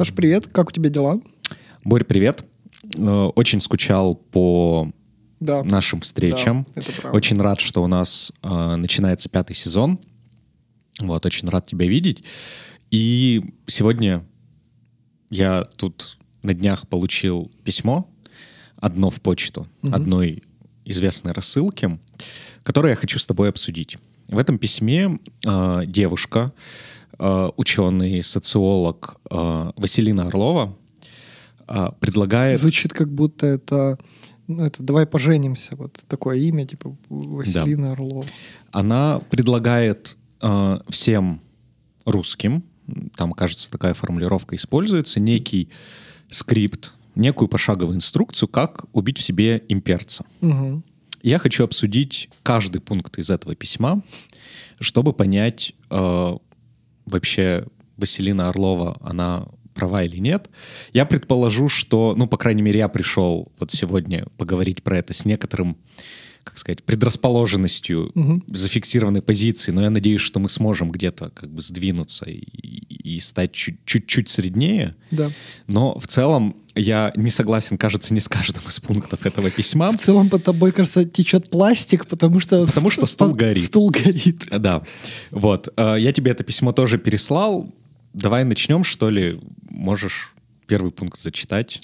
Саш, привет. Как у тебя дела? Борь, привет. Э, очень скучал по Да. нашим встречам. Да, это правда. Очень рад, что у нас э, начинается пятый сезон. Вот, очень рад тебя видеть. И сегодня я тут на днях получил письмо, одно в почту, одной известной рассылки, которое я хочу с тобой обсудить. В этом письме э, девушка, ученый, социолог э, Василина Орлова э, предлагает... Звучит как будто это, ну, это «давай поженимся». Вот такое имя, типа Василина Орлова. Она предлагает э, всем русским, там, кажется, такая формулировка используется, некий скрипт, некую пошаговую инструкцию, как убить в себе имперца. Мгм. Я хочу обсудить каждый пункт из этого письма, чтобы понять, э, вообще Василина Орлова, она права или нет. Я предположу, что, ну, по крайней мере, я пришел вот сегодня поговорить про это с некоторым, как сказать, предрасположенностью, Мгм. зафиксированной позиции, но я надеюсь, что мы сможем где-то как бы сдвинуться и, и стать чуть- чуть-чуть среднее. Да. Но в целом я не согласен, кажется, не с каждым из пунктов этого письма. В целом под тобой, кажется, течет пластик, потому что... Потому что стул горит. Стул горит. Да, вот. Э, Я тебе это письмо тоже переслал. Давай начнем, что ли. Можешь первый пункт зачитать.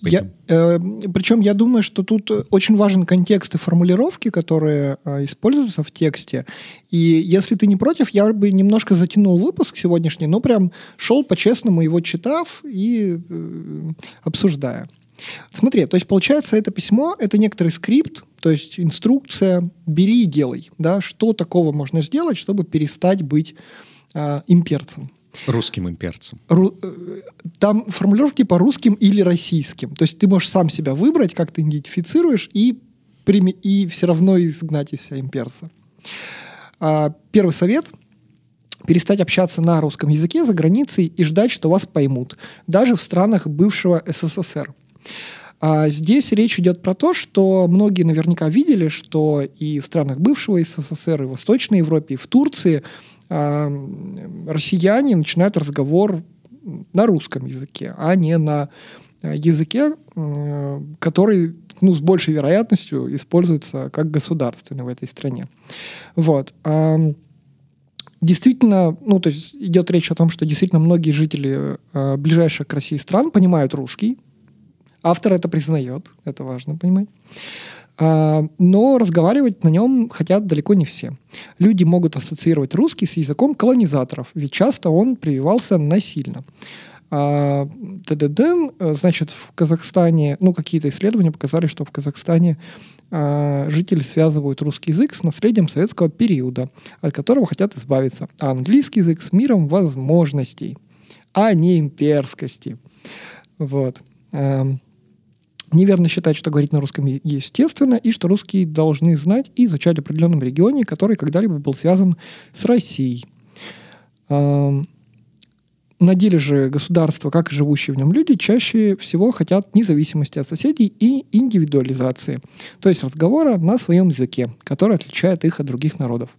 Я, э, причем я думаю, что тут очень важен контекст и формулировки, которые э, используются в тексте. И если ты не против, я бы немножко затянул выпуск сегодняшний, но прям шел по-честному его читав и э, обсуждая. Смотри, то есть получается это письмо, это некоторый скрипт, то есть инструкция, бери и делай, да, что такого можно сделать, чтобы перестать быть э, имперцем. Русским имперцем. Ру- э, там формулировки по русским или российским. То есть ты можешь сам себя выбрать, как ты идентифицируешь, и, прими- и все равно изгнать из себя имперца. А, первый совет – перестать общаться на русском языке за границей и ждать, что вас поймут, даже в странах бывшего СССР. А здесь речь идет про то, что многие наверняка видели, что и в странах бывшего СССР, и в Восточной Европе, и в Турции россияне начинают разговор на русском языке, а не на э, языке, который ну, с большей вероятностью используется как государственный в этой стране. Вот. Ам, Действительно, ну, то есть идет речь о том, что действительно многие жители ближайших к России стран понимают русский. Автор это признает, это важно понимать. Но разговаривать на нем хотят далеко не все. Люди могут ассоциировать русский с языком колонизаторов, ведь часто он прививался насильно. А, ТДД, э, значит, в Казахстане, ну, какие-то исследования показали, что в Казахстане а, жители связывают русский язык с наследием советского периода, от которого хотят избавиться, а английский язык с миром возможностей, а не имперскости. Вот. Эм, Неверно считать, что говорить на русском естественно, и что русские должны знать и изучать в определенном регионе, который когда-либо был связан с Россией. На деле же государства, как и живущие в нем люди, чаще всего хотят независимости от соседей и индивидуализации, то есть разговора на своем языке, который отличает их от других народов.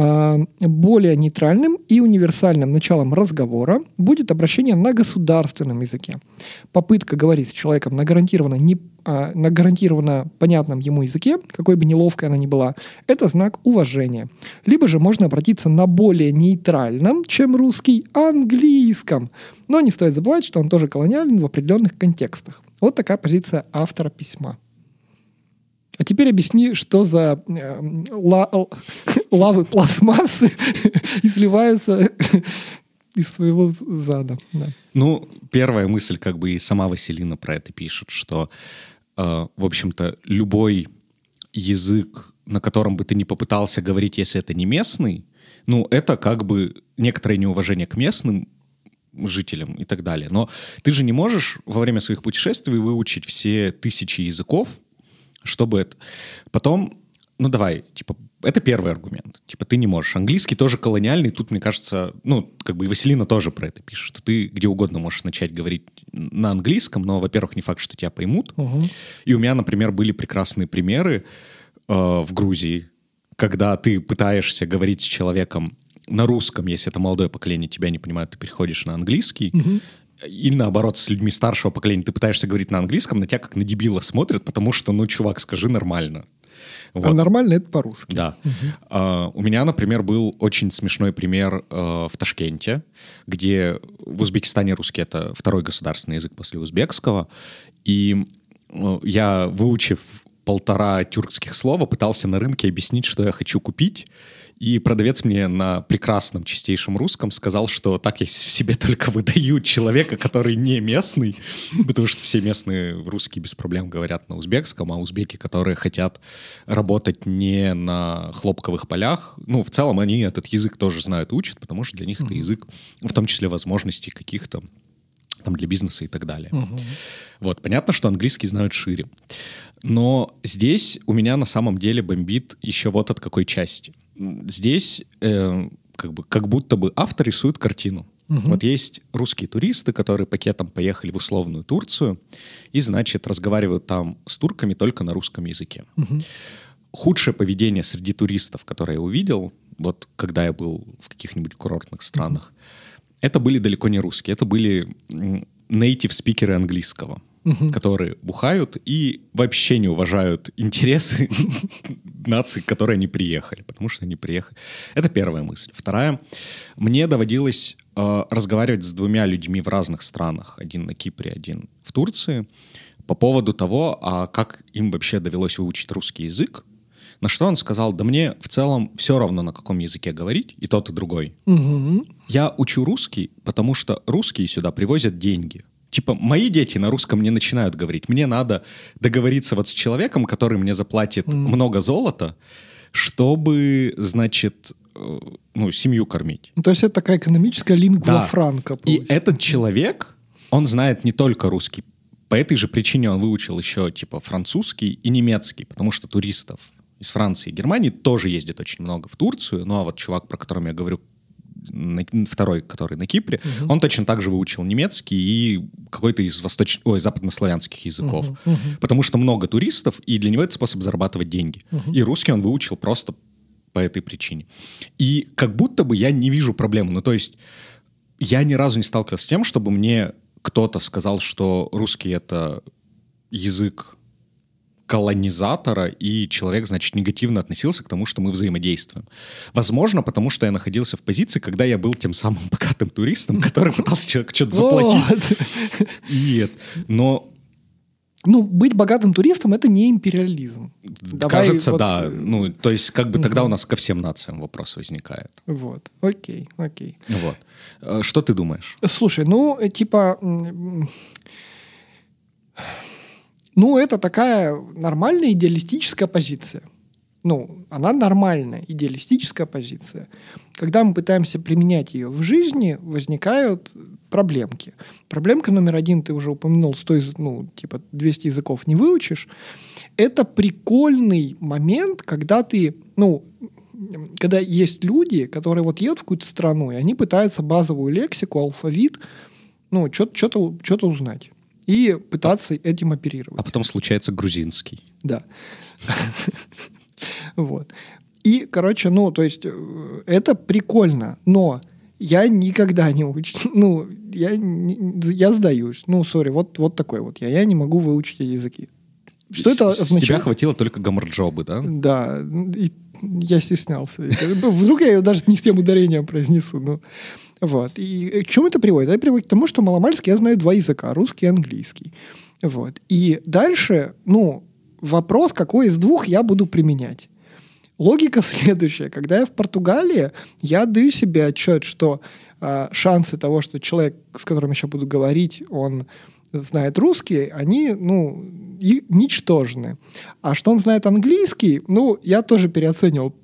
А, Более нейтральным и универсальным началом разговора будет обращение на государственном языке. Попытка говорить с человеком на гарантированно, не, а, на гарантированно понятном ему языке, какой бы неловкой она ни была, это знак уважения. Либо же можно обратиться на более нейтральном, чем русский, английском. Но не стоит забывать, что он тоже колониален в определенных контекстах. Вот такая позиция автора письма. А теперь объясни, что за э, ла- лавы пластмассы и сливаются из своего зада. Да. Ну, первая мысль, как бы и сама Василина про это пишет, что, э, в общем-то, любой язык, на котором бы ты не попытался говорить, если это не местный, ну, это как бы некоторое неуважение к местным жителям и так далее. Но ты же не можешь во время своих путешествий выучить все тысячи языков, чтобы это... Потом, ну давай, типа, это первый аргумент. Типа, ты не можешь. Английский тоже колониальный. Тут, мне кажется, ну, как бы и Василина тоже про это пишет, что ты где угодно можешь начать говорить на английском, но, во-первых, не факт, что тебя поймут. Мгм. И у меня, например, были прекрасные примеры э, в Грузии, когда ты пытаешься говорить с человеком на русском, если это молодое поколение тебя не понимает, ты переходишь на английский, и наоборот, с людьми старшего поколения ты пытаешься говорить на английском, на тебя как на дебила смотрят, потому что, ну, чувак, скажи нормально. Вот. А нормально это по-русски. Да. Угу. Uh, у меня, например, был очень смешной пример uh, в Ташкенте, где в Узбекистане русский это второй государственный язык после узбекского. И uh, я, выучив полтора тюркских слова, пытался на рынке объяснить, что я хочу купить. И продавец мне на прекрасном чистейшем русском сказал, что так я себе только выдаю человека, который не местный, потому что все местные русские без проблем говорят на узбекском, а узбеки, которые хотят работать не на хлопковых полях, ну, в целом они этот язык тоже знают, учат, потому что для них это язык, в том числе возможностей каких-то там для бизнеса и так далее. Угу. Вот, понятно, что английский знают шире. Но здесь у меня на самом деле бомбит еще вот от какой части — здесь э, как, бы, как будто бы автор рисует картину. Угу. Вот есть русские туристы, которые пакетом поехали в условную Турцию и, значит, разговаривают там с турками только на русском языке. Угу. Худшее поведение среди туристов, которое я увидел, вот когда я был в каких-нибудь курортных странах, угу. это были далеко не русские, это были native спикеры английского угу. которые бухают и вообще не уважают интересы нации, к которой они приехали, потому что они приехали. Это первая мысль. Вторая. Мне доводилось э, разговаривать с двумя людьми в разных странах. Один на Кипре, один в Турции. По поводу того, а как им вообще довелось выучить русский язык. На что он сказал, да мне в целом все равно, на каком языке говорить, и тот, и другой. Угу. Я учу русский, потому что русские сюда привозят деньги типа, мои дети на русском не начинают говорить. Мне надо договориться вот с человеком, который мне заплатит mm. много золота, чтобы, значит, э, ну, семью кормить. Ну, то есть это такая экономическая лингва да. франка. И этот человек, он знает не только русский. По этой же причине он выучил еще, типа, французский и немецкий, потому что туристов из Франции и Германии тоже ездит очень много в Турцию. Ну, а вот чувак, про которого я говорю, второй, который на Кипре, угу. он точно так же выучил немецкий и какой-то из восточ... Ой, западнославянских языков. Угу, угу. Потому что много туристов, и для него это способ зарабатывать деньги. Угу. И русский он выучил просто по этой причине. И как будто бы я не вижу проблемы. Ну, то есть я ни разу не сталкивался с тем, чтобы мне кто-то сказал, что русский — это язык колонизатора, и человек, значит, негативно относился к тому, что мы взаимодействуем. Возможно, потому что я находился в позиции, когда я был тем самым богатым туристом, который пытался человеку что-то заплатить. И, но ну, быть богатым туристом это не империализм. Давай Кажется, вот... да. Ну, то есть, как бы тогда у нас ко всем нациям вопрос возникает. Вот. Окей, окей. Вот. Э, что ты думаешь? Слушай, ну, типа ну, это такая нормальная идеалистическая позиция. Ну, она нормальная идеалистическая позиция. Когда мы пытаемся применять ее в жизни, возникают проблемки. Проблемка номер один, ты уже упомянул, 100, ну, типа 200 языков не выучишь. Это прикольный момент, когда ты, ну, когда есть люди, которые вот едут в какую-то страну, и они пытаются базовую лексику, алфавит, ну, что-то узнать и пытаться этим оперировать. А потом случается грузинский. Да. Вот. И, короче, ну, то есть э, это прикольно, но я никогда не учу, ну, я, я сдаюсь. Ну, сори, вот, вот такой вот я. Я не могу выучить языки. Что с, это означает? С тебя хватило только гамарджобы, да? Да, и я стеснялся. Вдруг я ее даже не с тем ударением произнесу. Ну. Вот. И к чему это приводит? Это приводит к тому, что маломальски я знаю два языка, русский и английский. Вот. И дальше, ну, вопрос, какой из двух я буду применять. Логика следующая. Когда я в Португалии, я даю себе отчет, что э, шансы того, что человек, с которым сейчас буду говорить, он знает русский, они, ну, и ничтожны. А что он знает английский, ну, я тоже переоценивал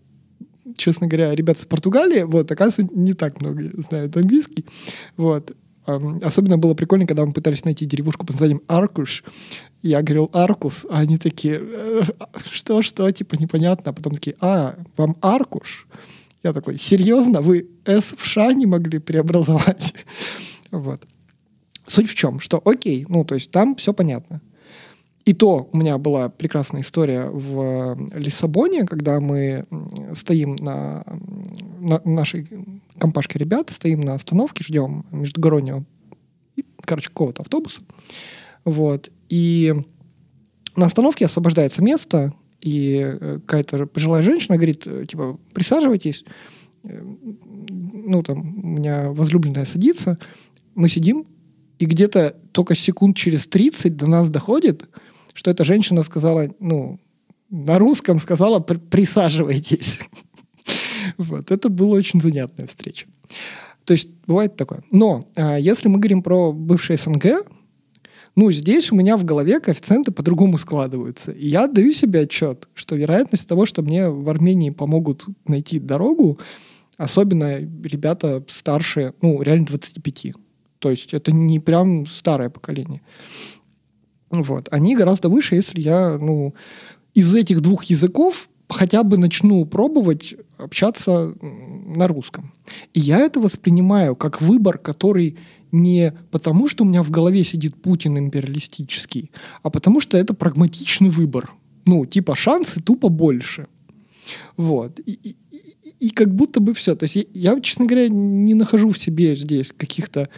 честно говоря, ребята из Португалии, вот, оказывается, не так много знают английский. Вот. Особенно было прикольно, когда мы пытались найти деревушку под названием Аркуш. Я говорил Аркус, а они такие, «Э, что, что, типа непонятно. А потом такие, а, вам Аркуш? Я такой, серьезно? Вы С в Ш не могли преобразовать? Вот. Суть в чем, что окей, ну, то есть там все понятно. И то у меня была прекрасная история в Лиссабоне, когда мы стоим на, на нашей компашке ребят, стоим на остановке, ждем междугороднего короче, какого-то автобуса. Вот. И на остановке освобождается место, и э, какая-то пожилая женщина говорит, э, типа, присаживайтесь. Э, ну, там, у меня возлюбленная садится. Мы сидим, и где-то только секунд через 30 до нас доходит, что эта женщина сказала, ну, на русском сказала «присаживайтесь». Вот, это была очень занятная встреча. То есть бывает такое. Но а, если мы говорим про бывшее СНГ, ну, здесь у меня в голове коэффициенты по-другому складываются. И я даю себе отчет, что вероятность того, что мне в Армении помогут найти дорогу, особенно ребята старшие, ну, реально 25. То есть это не прям старое поколение. Вот. Они гораздо выше, если я, ну, из этих двух языков хотя бы начну пробовать общаться на русском. И я это воспринимаю как выбор, который не потому, что у меня в голове сидит Путин империалистический, а потому что это прагматичный выбор. Ну, типа шансы тупо больше. Вот. И, и, и, как будто бы все. То есть я, я, честно говоря, не нахожу в себе здесь каких-то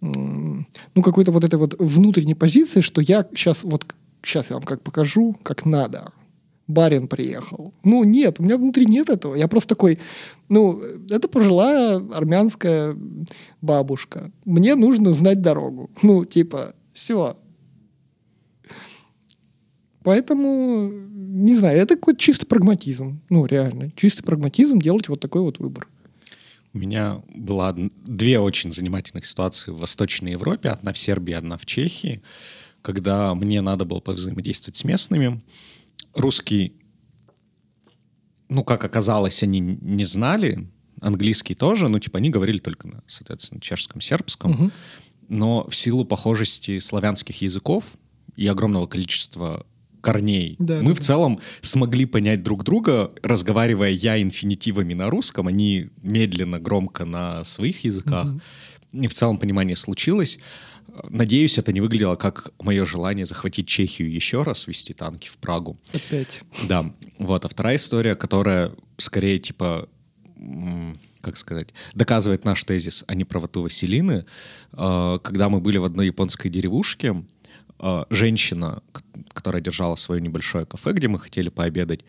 ну, какой-то вот этой вот внутренней позиции, что я сейчас вот сейчас я вам как покажу, как надо барин приехал. Ну, нет, у меня внутри нет этого. Я просто такой, ну, это пожилая армянская бабушка. Мне нужно знать дорогу. Ну, типа, все. Поэтому, не знаю, это какой-то чистый прагматизм. Ну, реально, чистый прагматизм делать вот такой вот выбор. У меня была две очень занимательных ситуации в Восточной Европе. Одна в Сербии, одна в Чехии. Когда мне надо было повзаимодействовать с местными, русский, ну, как оказалось, они не знали, английский тоже, ну, типа, они говорили только на, соответственно, чешском, сербском, угу. но в силу похожести славянских языков и огромного количества корней. Да, мы да, в целом смогли понять друг друга, разговаривая я инфинитивами на русском, они медленно, громко на своих языках. Угу. И в целом понимание случилось. Надеюсь, это не выглядело как мое желание захватить Чехию еще раз, вести танки в Прагу. Опять. Да. Вот. А вторая история, которая скорее типа как сказать, доказывает наш тезис, а не правоту Василины. А, когда мы были в одной японской деревушке, женщина, которая держала свое небольшое кафе, где мы хотели пообедать,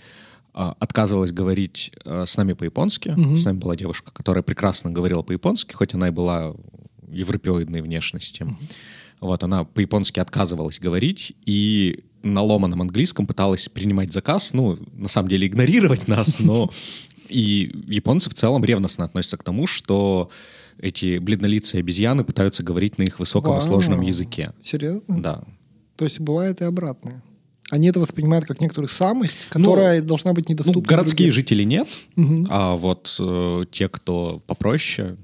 а, отказывалась говорить с нами по-японски. Угу. С нами была девушка, которая прекрасно говорила по-японски, хоть она и была европеоидной внешности. Mm-hmm. Вот, она по-японски отказывалась говорить и на ломаном английском пыталась принимать заказ, ну, на самом деле игнорировать нас, но и японцы в целом ревностно относятся к тому, что эти бледнолицые обезьяны пытаются говорить на их высоком и сложном языке. Серьезно? Да. То есть бывает и обратное. Они это воспринимают как некоторую самость, которая ну, должна быть недоступна. Ну, городские другим. жители нет, угу. а вот э, те, кто попроще,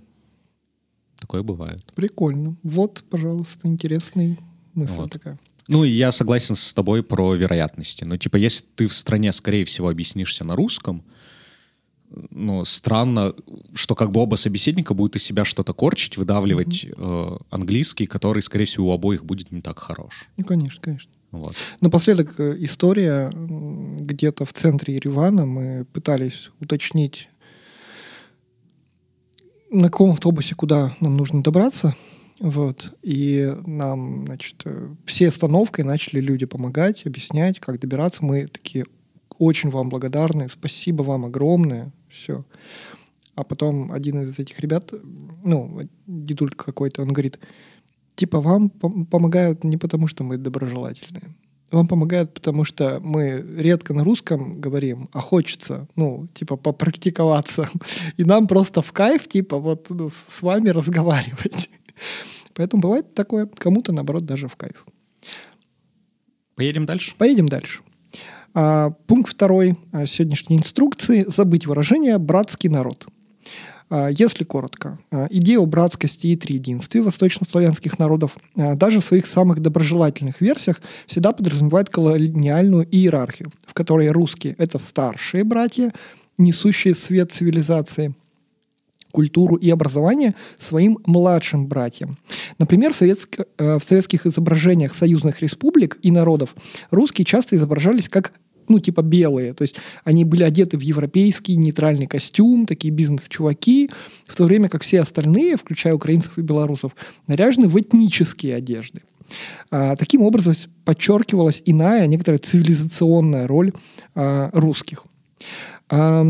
Такое бывает. Прикольно. Вот, пожалуйста, интересный мысль вот. такая. Ну, я согласен с тобой про вероятности. Ну, типа, если ты в стране, скорее всего, объяснишься на русском, ну, странно, что как бы оба собеседника будут из себя что-то корчить, выдавливать mm-hmm. э, английский, который, скорее всего, у обоих будет не так хорош. Ну, конечно, конечно. Вот. Напоследок э, история. Где-то в центре Еревана мы пытались уточнить на каком автобусе куда нам нужно добраться. Вот. И нам, значит, все остановкой начали люди помогать, объяснять, как добираться. Мы такие очень вам благодарны, спасибо вам огромное, все. А потом один из этих ребят, ну, дедулька какой-то, он говорит, типа, вам помогают не потому, что мы доброжелательные, вам помогает, потому что мы редко на русском говорим, а хочется, ну, типа, попрактиковаться. И нам просто в кайф, типа, вот ну, с вами разговаривать. Поэтому бывает такое, кому-то, наоборот, даже в кайф. Поедем дальше? Поедем дальше. А, пункт второй а, сегодняшней инструкции – забыть выражение «братский народ». А, если коротко, а, идея о братскости и триединстве восточнославянских народов даже в своих самых доброжелательных версиях всегда подразумевает колониальную иерархию, в которой русские – это старшие братья, несущие свет цивилизации – культуру и образование своим младшим братьям. Например, в, советск... Э, в советских изображениях союзных республик и народов русские часто изображались как ну, типа белые. То есть они были одеты в европейский нейтральный костюм, такие бизнес-чуваки, в то время как все остальные, включая украинцев и белорусов, наряжены в этнические одежды. А, таким образом подчеркивалась иная, некоторая цивилизационная роль а, русских. А,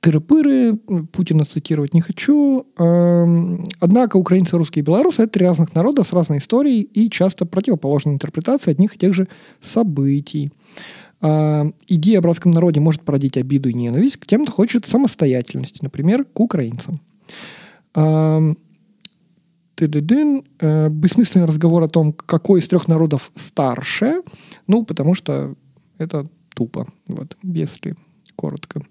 тыры-пыры, Путина цитировать не хочу. Однако украинцы, русские и белорусы – это три разных народа с разной историей и часто противоположной интерпретацией одних и тех же событий. Идея о братском народе может породить обиду и ненависть к тем, кто хочет самостоятельности, например, к украинцам. Ты-ды-дын. Э, бессмысленный разговор о том, какой из трех народов старше. Ну, потому что это тупо, вот, если коротко.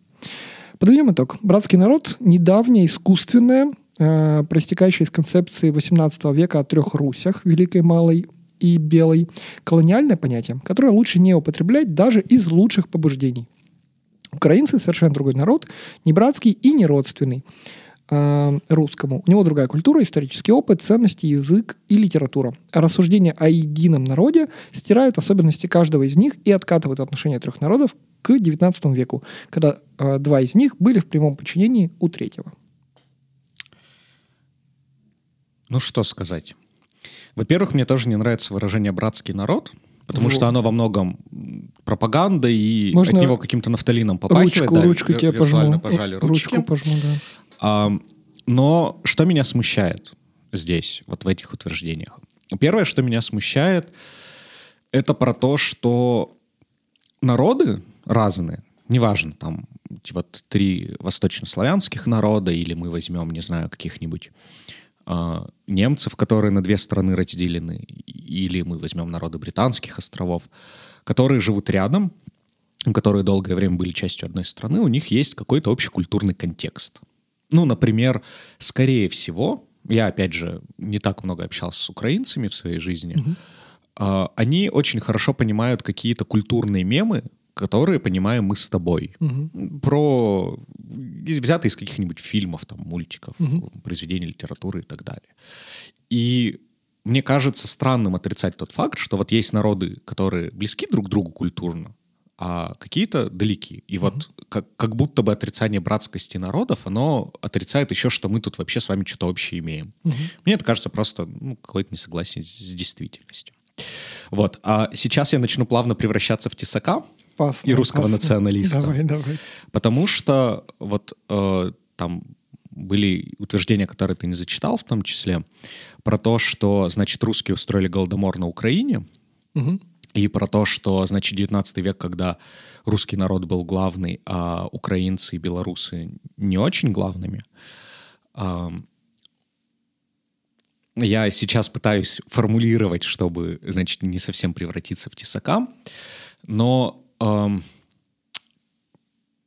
Подведем итог. Братский народ – недавнее, искусственное, э, проистекающее из концепции XVIII века о трех Русях – Великой, Малой и Белой. Колониальное понятие, которое лучше не употреблять даже из лучших побуждений. Украинцы – совершенно другой народ, не братский и не родственный э, русскому. У него другая культура, исторический опыт, ценности, язык и литература. Рассуждения о едином народе стирают особенности каждого из них и откатывают отношения трех народов к XIX веку, когда э, два из них были в прямом подчинении у третьего. Ну что сказать? Во-первых, мне тоже не нравится выражение «братский народ», потому вот. что оно во многом пропаганда, и Можно от него каким-то нафталином попахивает. Ручку, да, ручку тебе пожму. пожали ручки. Ручку пожму, да. А, но что меня смущает здесь, вот в этих утверждениях? Первое, что меня смущает, это про то, что народы разные, неважно, там вот три восточнославянских народа, или мы возьмем, не знаю, каких-нибудь немцев, которые на две страны разделены, или мы возьмем народы британских островов, которые живут рядом, которые долгое время были частью одной страны, у них есть какой-то общий культурный контекст. Ну, например, скорее всего, я, опять же, не так много общался с украинцами в своей жизни, угу. Uh, они очень хорошо понимают какие-то культурные мемы, которые понимаем мы с тобой. Угу. Про взятые из каких-нибудь фильмов, там, мультиков, угу. произведений литературы и так далее. И мне кажется странным отрицать тот факт, что вот есть народы, которые близки друг к другу культурно, а какие-то далеки. И mm-hmm. вот как, как будто бы отрицание братскости народов, оно отрицает еще, что мы тут вообще с вами что-то общее имеем. Mm-hmm. Мне это кажется просто ну, какое-то несогласие с действительностью. Вот. А сейчас я начну плавно превращаться в тесака опасно, и русского опасно. националиста. Давай, давай. Потому что вот э, там были утверждения, которые ты не зачитал в том числе, про то, что, значит, русские устроили голодомор на Украине, угу и про то, что, значит, 19 век, когда русский народ был главный, а украинцы и белорусы не очень главными. Я сейчас пытаюсь формулировать, чтобы, значит, не совсем превратиться в тесака, но в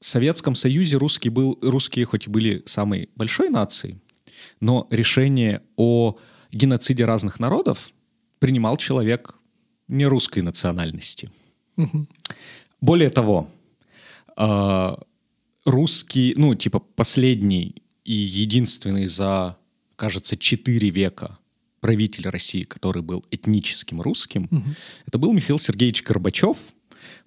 Советском Союзе русские, был, русские хоть и были самой большой нацией, но решение о геноциде разных народов принимал человек не русской национальности. Угу. Более того, э, русский, ну, типа, последний и единственный за, кажется, четыре века правитель России, который был этническим русским, угу. это был Михаил Сергеевич Горбачев,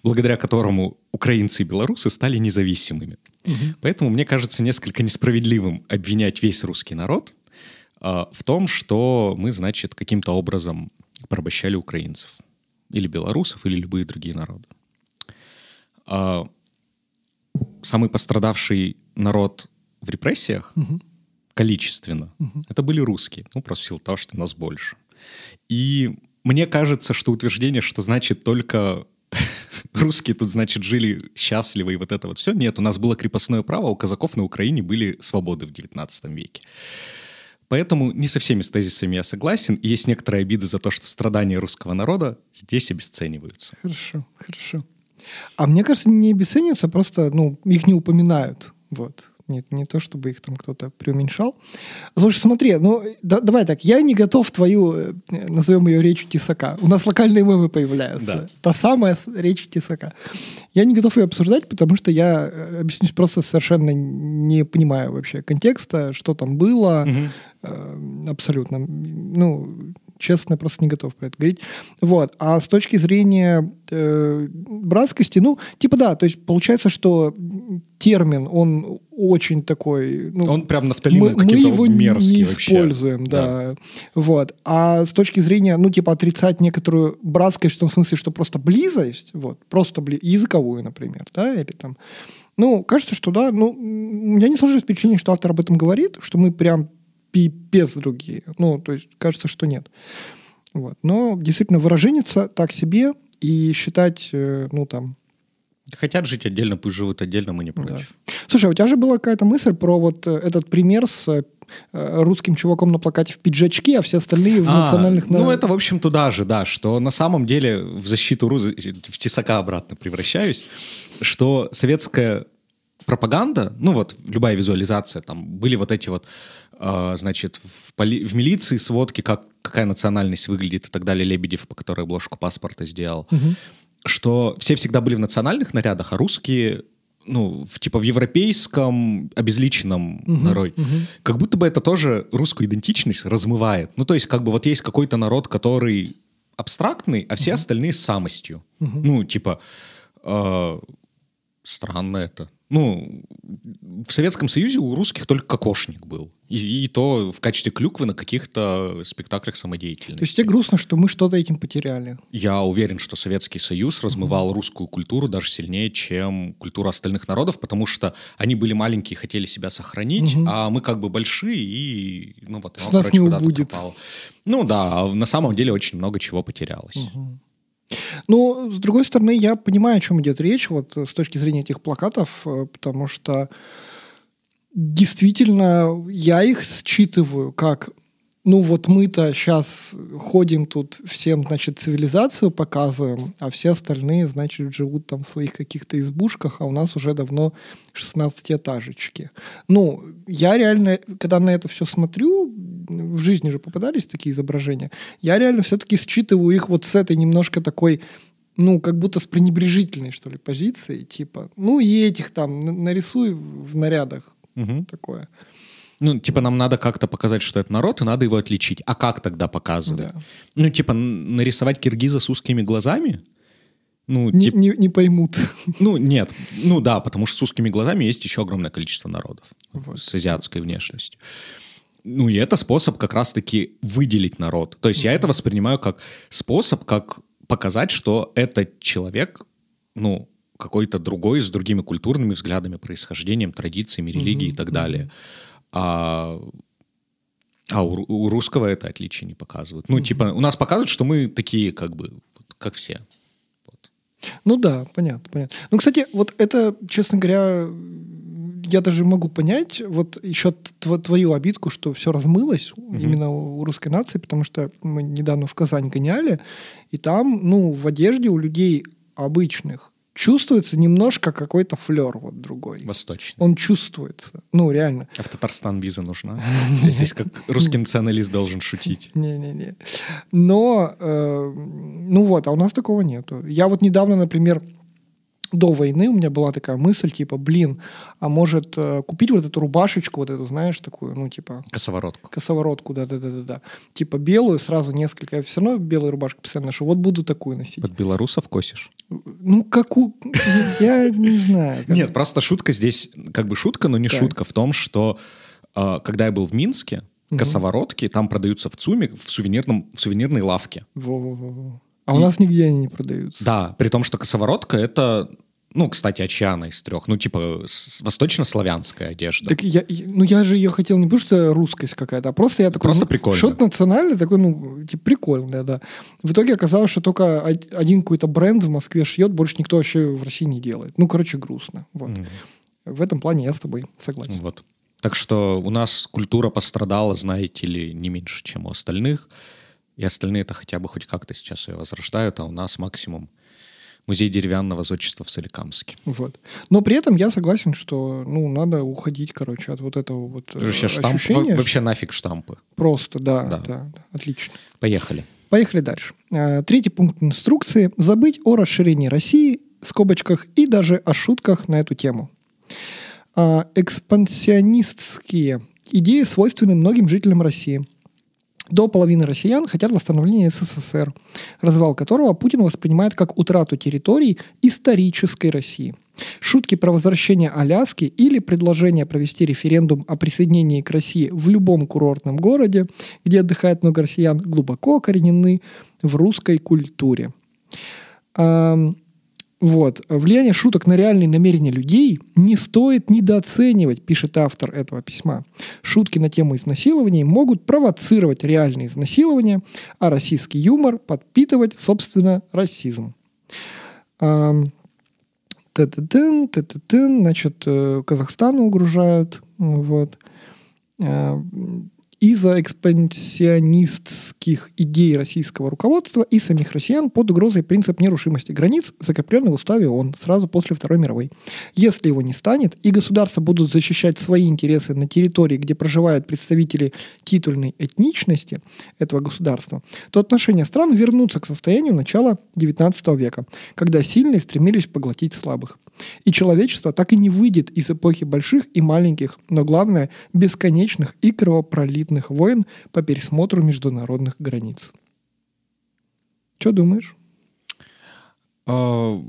благодаря которому украинцы и белорусы стали независимыми. Угу. Поэтому мне кажется несколько несправедливым обвинять весь русский народ э, в том, что мы, значит, каким-то образом порабощали украинцев или белорусов, или любые другие народы. А, самый пострадавший народ в репрессиях угу. количественно угу. это были русские. Ну, просто в силу того, что нас больше. И мне кажется, что утверждение, что значит только русские тут, значит, жили счастливо и вот это вот все. Нет, у нас было крепостное право, у казаков на Украине были свободы в 19 веке. Поэтому не со всеми тезисами я согласен. И есть некоторые обиды за то, что страдания русского народа здесь обесцениваются. Хорошо, хорошо. А мне кажется, не обесцениваются, просто ну, их не упоминают. Вот. Нет, не то, чтобы их там кто-то преуменьшал. Слушай, смотри, ну да, давай так, я не готов твою, э, назовем ее речь Тесака. У нас локальные мемы появляются. Да. Та самая речь Тесака. Я не готов ее обсуждать, потому что я, э, объяснюсь, просто совершенно не понимаю вообще контекста, что там было. Угу. Абсолютно. Ну, честно, просто не готов про это говорить. Вот. А с точки зрения э, братскости, ну, типа да, то есть получается, что термин, он очень такой... Ну, он прям нафталиновый мы, мы его мерзкий не вообще. используем, да. Вот. А с точки зрения, ну, типа, отрицать некоторую братскость в том смысле, что просто близость, вот, просто бли... языковую, например, да, или там... Ну, кажется, что да, ну, у меня не сложилось впечатление, что автор об этом говорит, что мы прям пипец другие. Ну, то есть, кажется, что нет. Вот. Но действительно, выраженница так себе, и считать, э, ну, там, Хотят жить отдельно, пусть живут отдельно, мы не Да. против. Слушай, а у тебя же была какая-то мысль про вот э, этот пример с э, русским чуваком на плакате в пиджачке, а все остальные в А, национальных... на- Ну, это, в общем, туда же, да, что на самом деле в защиту Рузы, в тесака обратно превращаюсь, что советская пропаганда, ну вот любая визуализация, там были вот эти вот, значит, в, поли- в милиции сводки, как, какая национальность выглядит и так далее, Лебедев, по которой обложку паспорта сделал, что все всегда были в национальных нарядах, а русские ну, в, типа в европейском обезличенном народе. Как будто бы это тоже русскую идентичность размывает. Ну, то есть, как бы вот есть какой-то народ, который абстрактный, а все остальные с самостью. Ну, типа, э, странно это. Ну, в Советском Союзе у русских только кокошник был. И, и то в качестве клюквы на каких-то спектаклях самодеятельности. То есть тебе грустно, что мы что-то этим потеряли. Я уверен, что Советский Союз размывал русскую культуру даже сильнее, чем культуру остальных народов, потому что они были маленькие хотели себя сохранить, а мы как бы большие и, ну вот, С оно, нас короче, не убудет. пропало. Ну да, а на самом деле очень много чего потерялось. Ну, с другой стороны, я понимаю, о чем идет речь вот э, с точки зрения этих плакатов, э, потому что действительно я их считываю как ну вот мы-то сейчас ходим тут всем, значит, цивилизацию показываем, а все остальные, значит, живут там в своих каких-то избушках, а у нас уже давно 16-этажечки. Ну, я реально, когда на это все смотрю, в жизни же попадались такие изображения, я реально все-таки считываю их вот с этой немножко такой ну, как будто с пренебрежительной, что ли, позицией, типа, ну, и этих там нарисуй в нарядах Мгм. такое. Ну, типа, нам надо как-то показать, что это народ, и надо его отличить. А как тогда показывать? Да. Ну, типа, нарисовать киргиза с узкими глазами? Ну, Не, типа, не, не поймут. ну, нет. Ну, да, потому что с узкими глазами есть еще огромное количество народов Вот. с азиатской внешностью. Ну, и это способ как раз-таки выделить народ. То есть я это воспринимаю как способ, как показать, что этот человек, ну, какой-то другой, с другими культурными взглядами, происхождением, традициями, религией и так далее. А, а у, у русского это отличие не показывают. Ну, типа, у нас показывают, что мы такие, как бы, как все. Вот. Ну да, понятно, понятно. Ну, кстати, вот это, честно говоря, я даже могу понять, вот еще тв- твою обидку, что все размылось именно у русской нации, потому что мы недавно в Казань гоняли, и там, ну, в одежде у людей обычных чувствуется немножко какой-то флер вот другой. Восточный. Он чувствуется. Ну, реально. А в Татарстан виза нужна? Здесь как русский националист должен шутить. Не-не-не. Но, э, ну вот, а у нас такого нету. Я вот недавно, например, до войны у меня была такая мысль, типа, блин, а может э, купить вот эту рубашечку, вот эту, знаешь, такую, ну, типа, Косоворотку. косоворотку, да-да-да-да. Типа белую, сразу несколько. Я все равно белую рубашку постоянно ношу. Вот буду такую носить. Под белорусов косишь? Ну, какую... Я не знаю. как- Нет, просто шутка здесь, как бы шутка, но не шутка в том, что э, когда я был в Минске, косоворотки там продаются в ЦУМе в, сувенирном, в сувенирной лавке. Во-во-во. А у нас нигде они не продаются. Да, при том, что косоворотка это, ну, кстати, Ачиана из трех, ну, типа восточно-славянская одежда. Так я, я- ну я же ее хотел не потому, что русскость какая-то, а просто я такой... Просто ну, прикольно. Что-то национальное, такой, ну, типа, прикольное, да. В итоге оказалось, что только од- один какой-то бренд в Москве шьет, больше никто вообще в России не делает. Ну, короче, грустно. Вот. Мгм. В этом плане я с тобой согласен. Вот. Так что у нас культура пострадала, знаете ли, не меньше, чем у остальных. И остальные-то хотя бы хоть как-то сейчас ее возрождают, а у нас максимум музей деревянного зодчества в Соликамске. Вот. Но при этом я согласен, что, ну, надо уходить, короче, от вот этого вот э, Вообще, штамп, ощущения. во- вообще нафиг штампы. Просто, да, Да. да, да, отлично. Поехали. Поехали дальше. Э, Третий пункт инструкции. Забыть о расширении России, скобочках, и даже о шутках на эту тему. А, Экспансионистские идеи свойственны многим жителям России. До половины россиян хотят восстановления СССР, развал которого Путин воспринимает как утрату территорий исторической России. Шутки про возвращение Аляски или предложение провести референдум о присоединении к России в любом курортном городе, где отдыхает много россиян, глубоко окоренены в русской культуре. Вот. Влияние шуток на реальные намерения людей не стоит недооценивать, пишет автор этого письма. Шутки на тему изнасилований могут провоцировать реальные изнасилования, а российский юмор подпитывать, собственно, расизм. Значит, э, Казахстану угрожают. Вот из-за экспансионистских идей российского руководства и самих россиян под угрозой принцип нерушимости границ, закрепленный в уставе ООН сразу после Второй мировой. Если его не станет, и государства будут защищать свои интересы на территории, где проживают представители титульной этничности этого государства, то отношения стран вернутся к состоянию начала XIX века, когда сильные стремились поглотить слабых. И человечество так и не выйдет из эпохи больших и маленьких, но главное, бесконечных и кровопролитных войн по пересмотру международных границ. Что думаешь? А,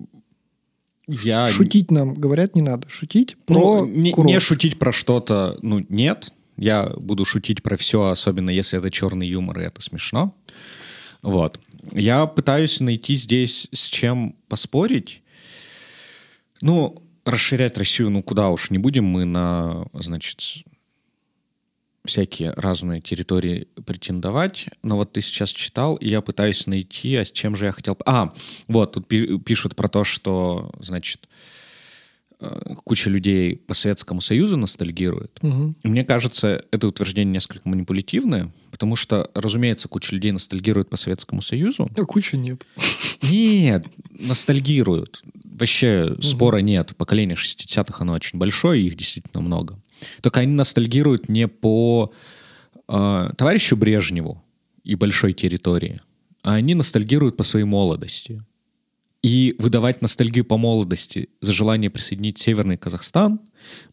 я... Шутить нам, говорят, не надо. Шутить ну, про ну, не, не шутить про что-то, ну, нет. Я буду шутить про все, особенно если это черный юмор, и это смешно. Вот. Я пытаюсь найти здесь с чем поспорить. Ну, расширять Россию, ну куда уж, не будем мы на, значит, всякие разные территории претендовать, но вот ты сейчас читал, и я пытаюсь найти, а с чем же я хотел... А, вот, тут пишут про то, что, значит, э, куча людей по Советскому Союзу ностальгирует. Угу. И мне кажется, это утверждение несколько манипулятивное, потому что, разумеется, куча людей ностальгирует по Советскому Союзу. А куча нет. Нет, ностальгируют вообще угу. спора нет. Поколение 60-х, оно очень большое, их действительно много. Только они ностальгируют не по э, товарищу Брежневу и большой территории, а они ностальгируют по своей молодости. И выдавать ностальгию по молодости за желание присоединить Северный Казахстан,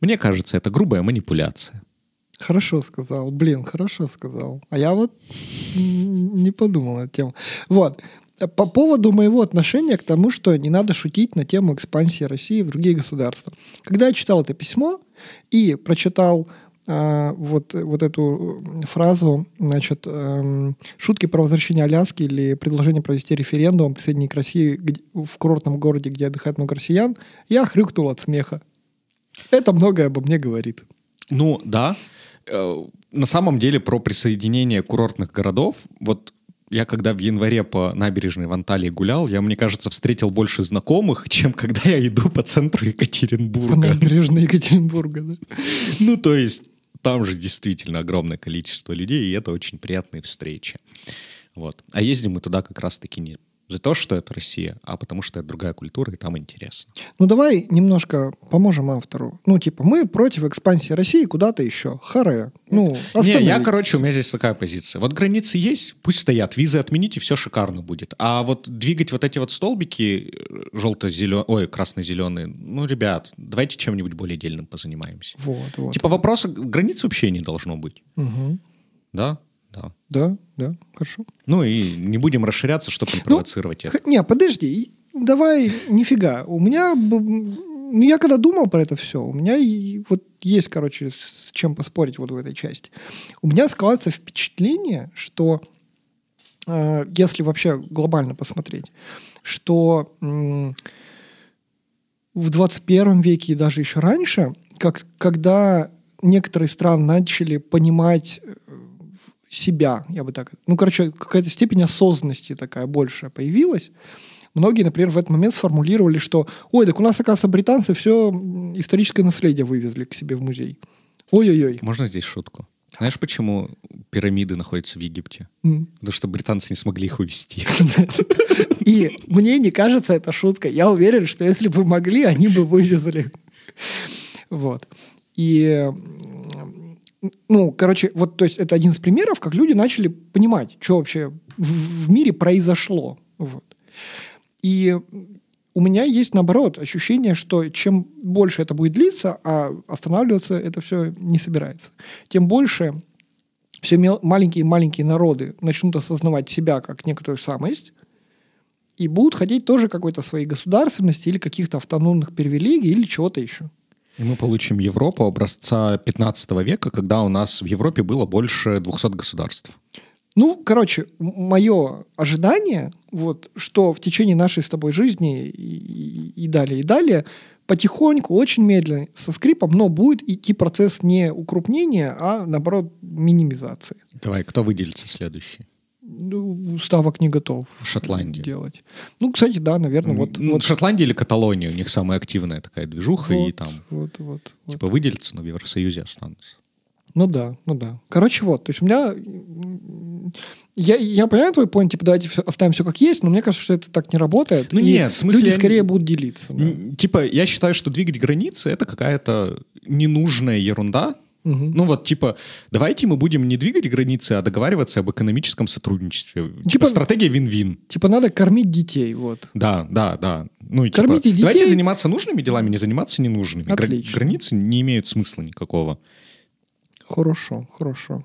мне кажется, это грубая манипуляция. Хорошо сказал. Блин, хорошо сказал. А я вот не подумал эту тему. Вот по поводу моего отношения к тому, что не надо шутить на тему экспансии России в другие государства. Когда я читал это письмо и прочитал а, вот, вот эту фразу, значит, эм, шутки про возвращение Аляски или предложение провести референдум о присоединении к России в курортном городе, где отдыхает много россиян, я хрюкнул от смеха. Это многое обо мне говорит. Ну, да. Э, на самом деле про присоединение курортных городов, вот я когда в январе по набережной в Анталии гулял, я, мне кажется, встретил больше знакомых, чем когда я иду по центру Екатеринбурга. По набережной Екатеринбурга, да. Ну, то есть там же действительно огромное количество людей, и это очень приятные встречи. Вот. А ездим мы туда как раз-таки не за то, что это Россия, а потому что это другая культура, и там интересно. Ну, давай немножко поможем автору. Ну, типа, мы против экспансии России куда-то еще. Харе. Ну, Не, я, короче, у меня здесь такая позиция. Вот границы есть, пусть стоят, визы отмените, все шикарно будет. А вот двигать вот эти вот столбики э, желто-зеленые, ой, красно-зеленые, ну, ребят, давайте чем-нибудь более дельным позанимаемся. Вот, вот. Типа вопроса границ вообще не должно быть. Угу. Да? Да. Да, да, хорошо. Ну и не будем расширяться, чтобы не ну, провоцировать ну, это. Не, подожди, давай, нифига. У меня, ну я когда думал про это все, у меня вот есть, короче, с чем поспорить вот в этой части. У меня складывается впечатление, что э, если вообще глобально посмотреть, что э, в 21 веке и даже еще раньше, как, когда некоторые страны начали понимать э, себя, я бы так... Ну, короче, какая-то степень осознанности такая большая появилась. Многие, например, в этот момент сформулировали, что «Ой, так у нас, оказывается, британцы все историческое наследие вывезли к себе в музей». Ой-ой-ой. Можно здесь шутку? Знаешь, почему пирамиды находятся в Египте? Mm. Потому что британцы не смогли их увезти. И мне не кажется это шутка. Я уверен, что если бы могли, они бы вывезли. Вот. И ну, короче, вот, то есть это один из примеров, как люди начали понимать, что вообще в, в мире произошло. Вот. И у меня есть, наоборот, ощущение, что чем больше это будет длиться, а останавливаться это все не собирается, тем больше все маленькие-маленькие народы начнут осознавать себя как некоторую самость и будут хотеть тоже какой-то своей государственности или каких-то автономных привилегий или чего-то еще. И мы получим Европу образца 15 века, когда у нас в Европе было больше 200 государств. Ну, короче, мое ожидание, вот, что в течение нашей с тобой жизни и, и, и далее, и далее, потихоньку, очень медленно, со скрипом, но будет идти процесс не укрупнения, а, наоборот, минимизации. Давай, кто выделится следующий? Ну, ставок не готов Шотландия. делать. Ну, кстати, да, наверное, вот, ну, вот. Шотландия или Каталония, у них самая активная такая движуха, Вот, и там вот, вот, вот. типа выделятся, но в Евросоюзе останутся. Ну да, ну да. Короче, вот, то есть у меня... Я, я понимаю твой point, типа, давайте оставим все как есть, но мне кажется, что это так не работает. Ну нет, в смысле, Люди я скорее будут делиться. да. Типа, я считаю, что двигать границы — это какая-то ненужная ерунда. Мгм. Ну вот, типа, давайте мы будем не двигать границы, а договариваться об экономическом сотрудничестве. Типа, Типа- стратегия вин-вин. Типа надо кормить детей, вот. Да, да, да. Ну, и типа, Кормите детей. давайте заниматься нужными делами, не заниматься ненужными. Отлично. границы не имеют смысла никакого. Хорошо, хорошо.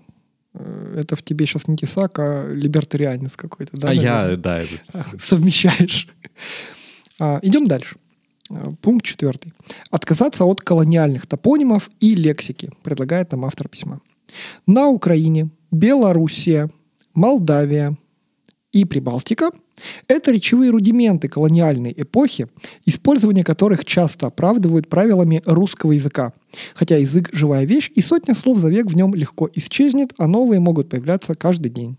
Э, Это в тебе сейчас не тесак, а либертарианец какой-то, да? а я, наверное? да, это- совмещаешь. А, идем дальше. А, Пункт четвертый. Отказаться от колониальных топонимов и лексики, предлагает нам автор письма. На Украине, Белоруссия, Молдавия и Прибалтика – это речевые рудименты колониальной эпохи, использование которых часто оправдывают правилами русского языка. Хотя язык – живая вещь, и сотня слов за век в нем легко исчезнет, а новые могут появляться каждый день.